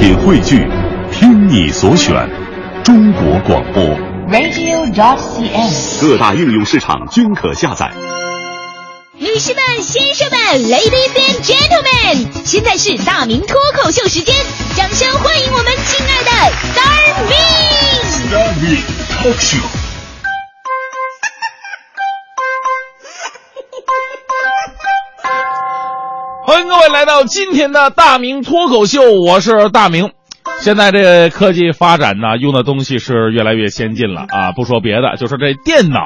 品汇聚，听你所选，中国广播。radio.dot.cn，。各大应用市场均可下载。女士们、先生们、Ladies and Gentlemen，现在是大明脱口秀时间，掌声欢迎我们亲爱的 Star Me！Talk Show。各位来到今天的大明脱口秀，我是大明。现在这科技发展呢，用的东西是越来越先进了啊！不说别的，就说这电脑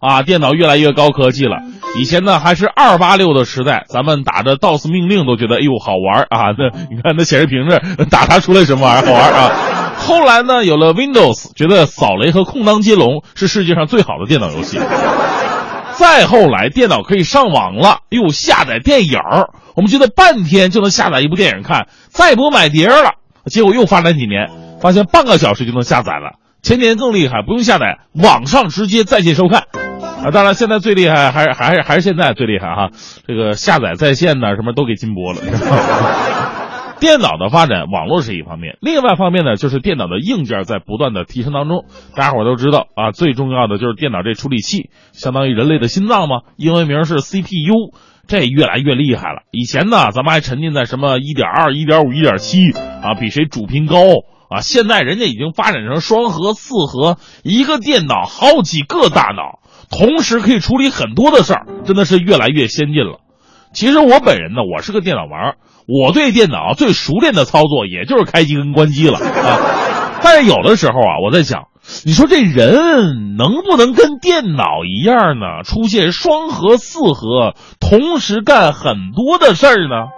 啊，电脑越来越高科技了。以前呢还是二八六的时代，咱们打着 DOS 命令都觉得哎呦好玩啊！那 你看那显示屏这打它出来什么玩意儿好玩啊？后来呢有了 Windows，觉得扫雷和空当接龙是世界上最好的电脑游戏。再后来，电脑可以上网了，又下载电影儿，我们觉得半天就能下载一部电影看，再不买碟儿了。结果又发展几年，发现半个小时就能下载了。前年更厉害，不用下载，网上直接在线收看。啊，当然现在最厉害还是还是还是现在最厉害哈，这个下载在线呢，什么都给禁播了。电脑的发展，网络是一方面，另外一方面呢，就是电脑的硬件在不断的提升当中。大家伙儿都知道啊，最重要的就是电脑这处理器，相当于人类的心脏嘛，英文名是 CPU，这越来越厉害了。以前呢，咱们还沉浸在什么一点二、一点五、一点七啊，比谁主频高啊。现在人家已经发展成双核、四核，一个电脑好几个大脑，同时可以处理很多的事儿，真的是越来越先进了。其实我本人呢，我是个电脑玩，我对电脑最熟练的操作也就是开机跟关机了啊。但是有的时候啊，我在想，你说这人能不能跟电脑一样呢，出现双核、四核，同时干很多的事儿呢？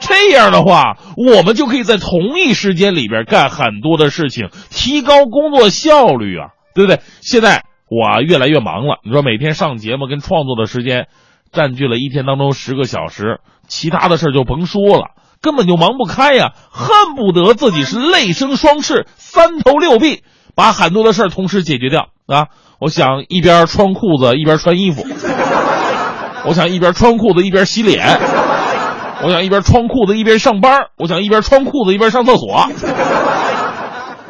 这样的话，我们就可以在同一时间里边干很多的事情，提高工作效率啊，对不对？现在我越来越忙了，你说每天上节目跟创作的时间。占据了一天当中十个小时，其他的事就甭说了，根本就忙不开呀，恨不得自己是累生双翅、三头六臂，把很多的事同时解决掉啊！我想一边穿裤子一边穿衣服，我想一边穿裤子一边洗脸，我想一边穿裤子一边上班，我想一边穿裤子一边上厕所，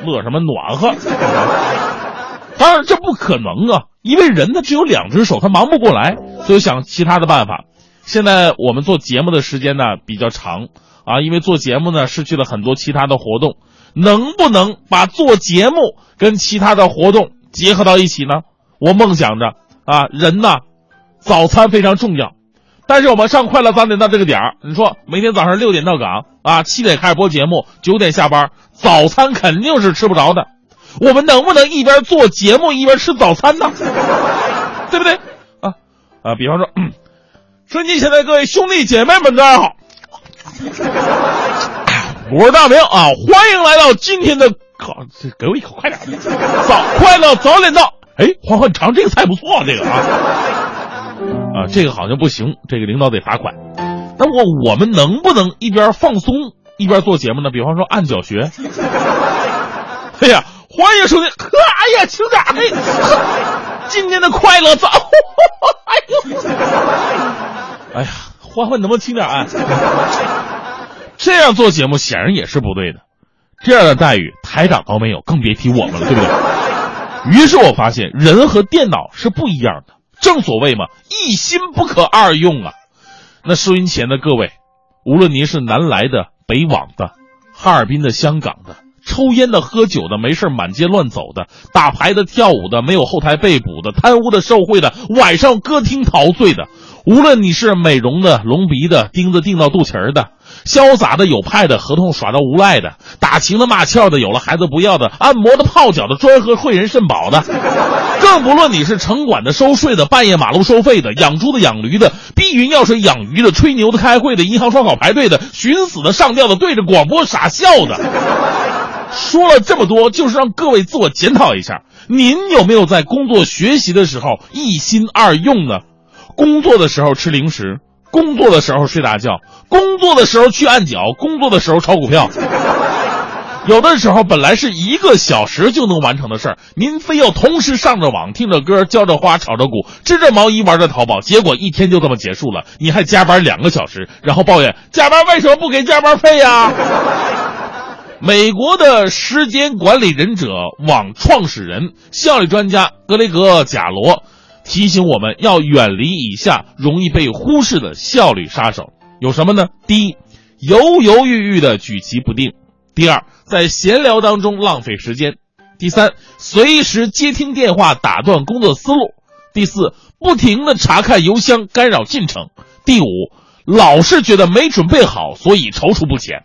乐什么暖和？当然这不可能啊，因为人他只有两只手，他忙不过来，所以想其他的办法。现在我们做节目的时间呢比较长啊，因为做节目呢失去了很多其他的活动，能不能把做节目跟其他的活动结合到一起呢？我梦想着啊，人呐，早餐非常重要，但是我们上快乐早点到这个点儿，你说每天早上六点到岗啊，七点开始播节目，九点下班，早餐肯定是吃不着的。我们能不能一边做节目一边吃早餐呢？对不对？啊啊！比方说，嗯，收音机前的各位兄弟姐妹们，大家好，我是大明啊，欢迎来到今天的靠，给我一口快点早快乐早点到。哎，黄鹤长这个菜不错，这个啊 啊，这个好像不行，这个领导得罚款。那我我们能不能一边放松一边做节目呢？比方说按脚学。哎呀。欢迎收听，呵，哎呀，兄弟，哎，今天的快乐早，哎呦，哎呀，欢欢能不能轻点啊？这样做节目显然也是不对的，这样的待遇台长都没有，更别提我们了，对不对？于是我发现人和电脑是不一样的，正所谓嘛，一心不可二用啊。那收音前的各位，无论您是南来的、北往的、哈尔滨的、香港的。抽烟的、喝酒的、没事满街乱走的、打牌的、跳舞的、没有后台被捕的、贪污的、受贿的、晚上歌厅陶醉的，无论你是美容的、隆鼻的、钉子钉到肚脐儿的、潇洒的、有派的、合同耍到无赖的、打情的、骂俏的、有了孩子不要的、按摩的、泡脚的、专喝汇仁肾宝的，更不论你是城管的、收税的、半夜马路收费的、养猪的、养驴的、逼云药水养鱼的、吹牛的、开会的、银行刷卡排队的、寻死的、上吊的、对着广播傻笑的。说了这么多，就是让各位自我检讨一下，您有没有在工作学习的时候一心二用呢？工作的时候吃零食，工作的时候睡大觉，工作的时候去按脚，工作的时候炒股票。有的时候本来是一个小时就能完成的事儿，您非要同时上着网、听着歌、浇着花、炒着股、织着毛衣、玩着淘宝，结果一天就这么结束了。你还加班两个小时，然后抱怨加班为什么不给加班费呀？美国的时间管理忍者网创始人、效率专家格雷格·贾罗提醒我们要远离以下容易被忽视的效率杀手，有什么呢？第一，犹犹豫豫的举棋不定；第二，在闲聊当中浪费时间；第三，随时接听电话打断工作思路；第四，不停的查看邮箱干扰进程；第五，老是觉得没准备好，所以踌躇不前。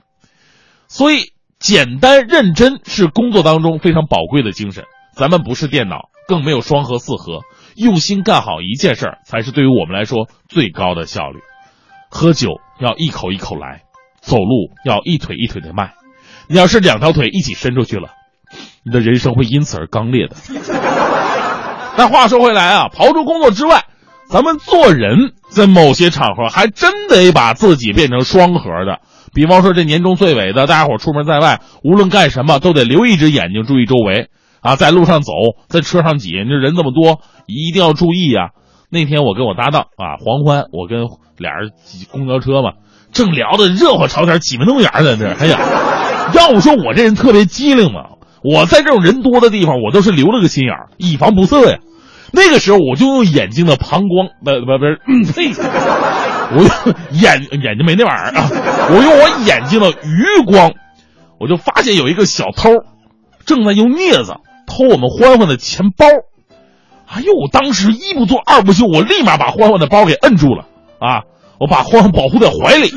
所以，简单认真是工作当中非常宝贵的精神。咱们不是电脑，更没有双核四核，用心干好一件事儿，才是对于我们来说最高的效率。喝酒要一口一口来，走路要一腿一腿的迈。你要是两条腿一起伸出去了，你的人生会因此而刚烈的。但话说回来啊，刨除工作之外，咱们做人在某些场合还真得把自己变成双核的。比方说这年终岁尾的，大家伙出门在外，无论干什么都得留一只眼睛，注意周围啊，在路上走，在车上挤，这人这么多，一定要注意啊。那天我跟我搭档啊黄欢，我跟俩人挤公交车嘛，正聊得热火朝天，挤眉弄眼的这。哎呀，要不说我这人特别机灵嘛，我在这种人多的地方，我都是留了个心眼，以防不测呀。那个时候我就用眼睛的膀胱，不不不是，呸。我用眼眼睛没那玩意儿啊！我用我眼睛的余光，我就发现有一个小偷，正在用镊子偷我们欢欢的钱包。哎呦！我当时一不做二不休，我立马把欢欢的包给摁住了啊！我把欢欢保护在怀里，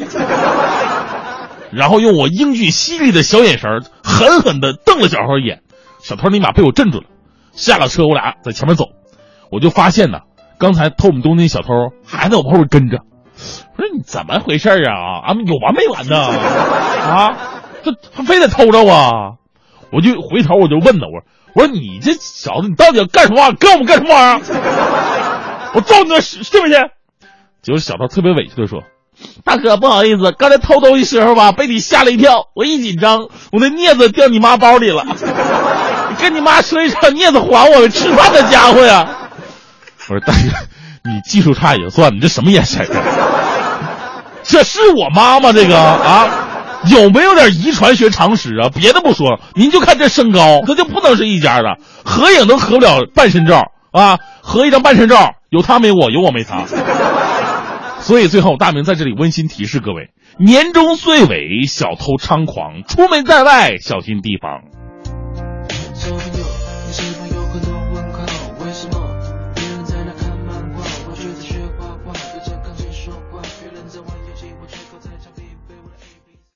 然后用我英俊犀利的小眼神狠狠地瞪了小偷一眼。小偷立马被我镇住了，下了车，我俩在前面走，我就发现呢，刚才偷我们东西小偷还在我后面跟着。我说你怎么回事啊？俺们有完没完呢？啊，这他非得偷着我！我就回头我就问他，我说我说你这小子你到底要干什么？跟我们干什么玩意儿？我揍你信不信？结果小涛特别委屈的说：“大哥不好意思，刚才偷东西时候吧被你吓了一跳，我一紧张，我那镊子掉你妈包里了。你跟你妈说一声，镊子还我，吃饭的家伙呀！”我说大哥，你技术差也就算了，你这什么眼神？这是我妈吗？这个啊，有没有点遗传学常识啊？别的不说，您就看这身高，他就不能是一家的。合影都合不了半身照啊，合一张半身照，有他没我，有我没他。所以最后，大明在这里温馨提示各位：年终岁尾，小偷猖狂，出门在外小心提防。